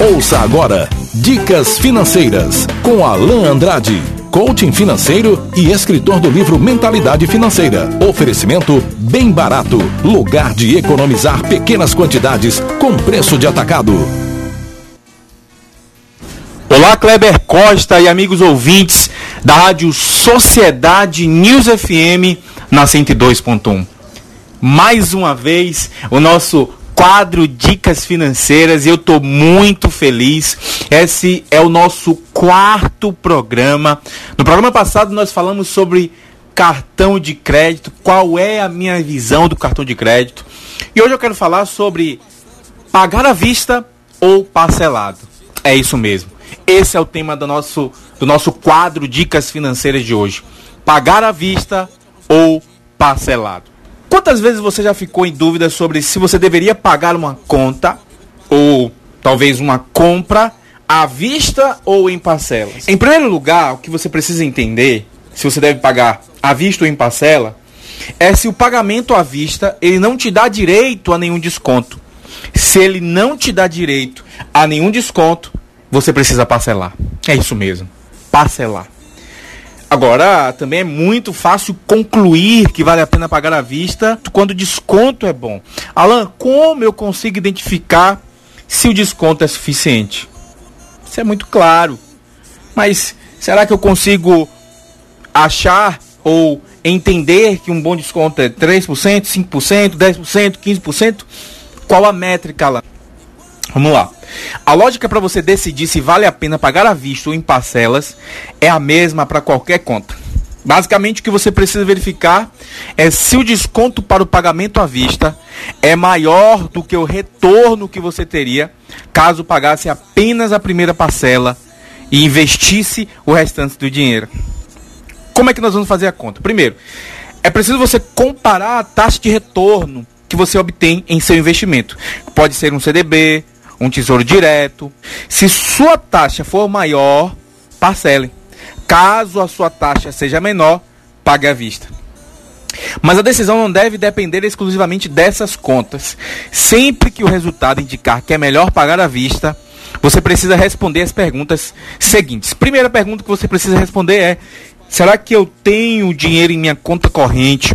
Ouça agora Dicas Financeiras com Alain Andrade, coaching financeiro e escritor do livro Mentalidade Financeira. Oferecimento bem barato, lugar de economizar pequenas quantidades com preço de atacado. Olá, Kleber Costa e amigos ouvintes da Rádio Sociedade News FM na 102.1. Mais uma vez, o nosso quadro Dicas Financeiras e eu estou muito feliz. Esse é o nosso quarto programa. No programa passado nós falamos sobre cartão de crédito, qual é a minha visão do cartão de crédito. E hoje eu quero falar sobre pagar à vista ou parcelado. É isso mesmo. Esse é o tema do nosso, do nosso quadro Dicas Financeiras de hoje. Pagar à vista ou parcelado. Quantas vezes você já ficou em dúvida sobre se você deveria pagar uma conta ou talvez uma compra à vista ou em parcelas? Em primeiro lugar, o que você precisa entender, se você deve pagar à vista ou em parcela, é se o pagamento à vista ele não te dá direito a nenhum desconto. Se ele não te dá direito a nenhum desconto, você precisa parcelar. É isso mesmo, parcelar. Agora, também é muito fácil concluir que vale a pena pagar à vista quando o desconto é bom. Alan, como eu consigo identificar se o desconto é suficiente? Isso é muito claro. Mas será que eu consigo achar ou entender que um bom desconto é 3%, 5%, 10%, 15%? Qual a métrica lá? Vamos lá. A lógica para você decidir se vale a pena pagar à vista ou em parcelas é a mesma para qualquer conta. Basicamente, o que você precisa verificar é se o desconto para o pagamento à vista é maior do que o retorno que você teria caso pagasse apenas a primeira parcela e investisse o restante do dinheiro. Como é que nós vamos fazer a conta? Primeiro, é preciso você comparar a taxa de retorno que você obtém em seu investimento. Pode ser um CDB, um tesouro direto. Se sua taxa for maior, parcele. Caso a sua taxa seja menor, pague à vista. Mas a decisão não deve depender exclusivamente dessas contas. Sempre que o resultado indicar que é melhor pagar à vista, você precisa responder as perguntas seguintes. Primeira pergunta que você precisa responder é: será que eu tenho dinheiro em minha conta corrente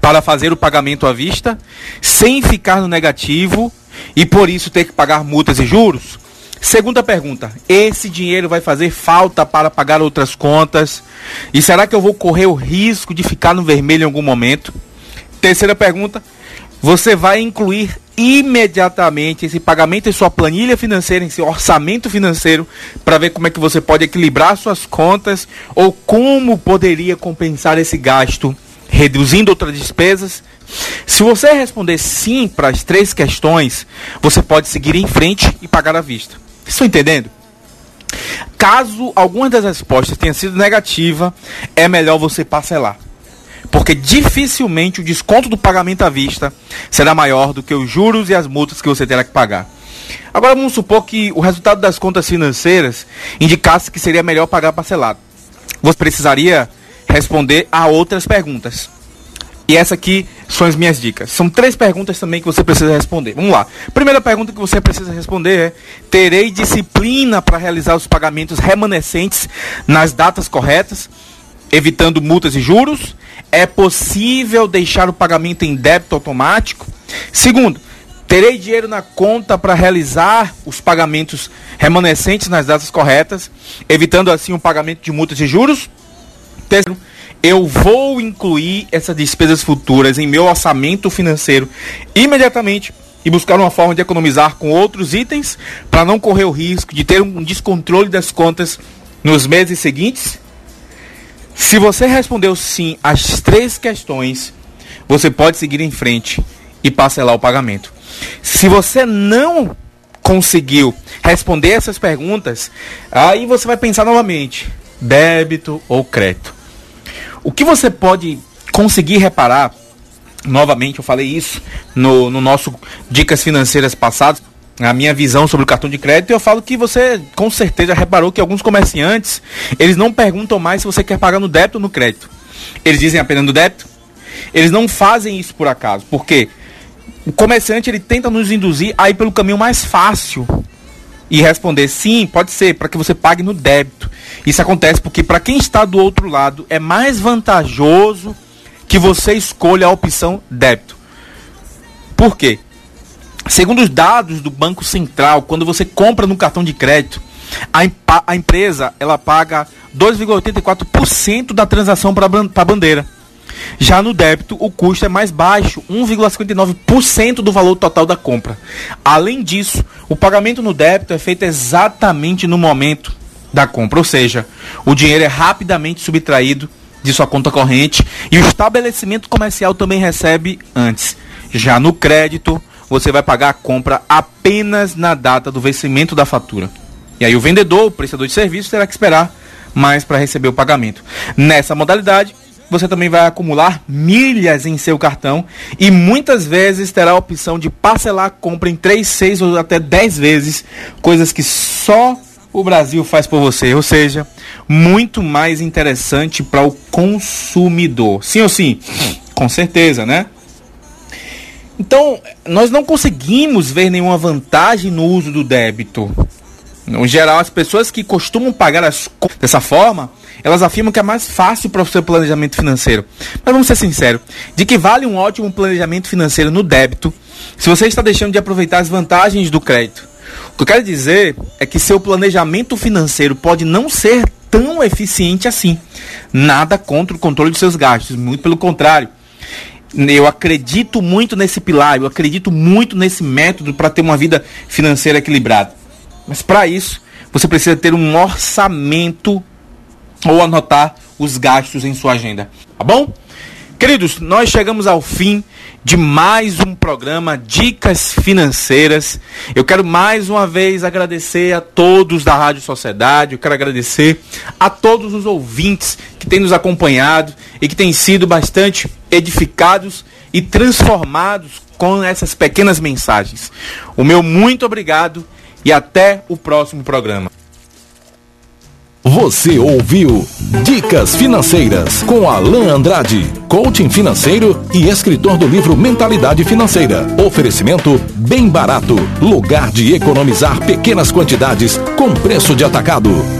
para fazer o pagamento à vista sem ficar no negativo e por isso ter que pagar multas e juros? Segunda pergunta: esse dinheiro vai fazer falta para pagar outras contas? E será que eu vou correr o risco de ficar no vermelho em algum momento? Terceira pergunta: você vai incluir imediatamente esse pagamento em sua planilha financeira, em seu orçamento financeiro, para ver como é que você pode equilibrar suas contas ou como poderia compensar esse gasto, reduzindo outras despesas se você responder sim para as três questões, você pode seguir em frente e pagar à vista. Estão entendendo? Caso alguma das respostas tenha sido negativa, é melhor você parcelar. Porque dificilmente o desconto do pagamento à vista será maior do que os juros e as multas que você terá que pagar. Agora vamos supor que o resultado das contas financeiras indicasse que seria melhor pagar parcelado. Você precisaria responder a outras perguntas. E essa aqui são as minhas dicas. São três perguntas também que você precisa responder. Vamos lá. Primeira pergunta que você precisa responder é: terei disciplina para realizar os pagamentos remanescentes nas datas corretas, evitando multas e juros? É possível deixar o pagamento em débito automático? Segundo, terei dinheiro na conta para realizar os pagamentos remanescentes nas datas corretas, evitando assim o pagamento de multas e juros? Terceiro, eu vou incluir essas despesas futuras em meu orçamento financeiro imediatamente e buscar uma forma de economizar com outros itens para não correr o risco de ter um descontrole das contas nos meses seguintes? Se você respondeu sim às três questões, você pode seguir em frente e parcelar o pagamento. Se você não conseguiu responder essas perguntas, aí você vai pensar novamente: débito ou crédito. O que você pode conseguir reparar, novamente eu falei isso no, no nosso Dicas Financeiras passadas, a minha visão sobre o cartão de crédito, eu falo que você com certeza reparou que alguns comerciantes, eles não perguntam mais se você quer pagar no débito ou no crédito. Eles dizem apenas no débito. Eles não fazem isso por acaso, porque o comerciante ele tenta nos induzir a ir pelo caminho mais fácil e responder sim, pode ser, para que você pague no débito. Isso acontece porque para quem está do outro lado é mais vantajoso que você escolha a opção débito. Por quê? Segundo os dados do Banco Central, quando você compra no cartão de crédito, a, a empresa ela paga 2,84% da transação para a bandeira. Já no débito, o custo é mais baixo, 1,59% do valor total da compra. Além disso, o pagamento no débito é feito exatamente no momento da compra, ou seja, o dinheiro é rapidamente subtraído de sua conta corrente e o estabelecimento comercial também recebe antes. Já no crédito, você vai pagar a compra apenas na data do vencimento da fatura. E aí o vendedor, o prestador de serviço, terá que esperar mais para receber o pagamento. Nessa modalidade, você também vai acumular milhas em seu cartão e muitas vezes terá a opção de parcelar a compra em 3, 6 ou até 10 vezes, coisas que só o Brasil faz por você, ou seja, muito mais interessante para o consumidor. Sim ou sim? Com certeza, né? Então, nós não conseguimos ver nenhuma vantagem no uso do débito. No geral, as pessoas que costumam pagar as contas dessa forma, elas afirmam que é mais fácil para o seu planejamento financeiro. Mas vamos ser sinceros, de que vale um ótimo planejamento financeiro no débito se você está deixando de aproveitar as vantagens do crédito? O que eu quero dizer é que seu planejamento financeiro pode não ser tão eficiente assim. Nada contra o controle de seus gastos, muito pelo contrário. Eu acredito muito nesse pilar, eu acredito muito nesse método para ter uma vida financeira equilibrada. Mas para isso, você precisa ter um orçamento ou anotar os gastos em sua agenda. Tá bom? Queridos, nós chegamos ao fim de mais um programa Dicas Financeiras. Eu quero mais uma vez agradecer a todos da Rádio Sociedade, eu quero agradecer a todos os ouvintes que têm nos acompanhado e que têm sido bastante edificados e transformados com essas pequenas mensagens. O meu muito obrigado e até o próximo programa. Você ouviu Dicas Financeiras com Alain Andrade, coaching financeiro e escritor do livro Mentalidade Financeira. Oferecimento bem barato, lugar de economizar pequenas quantidades com preço de atacado.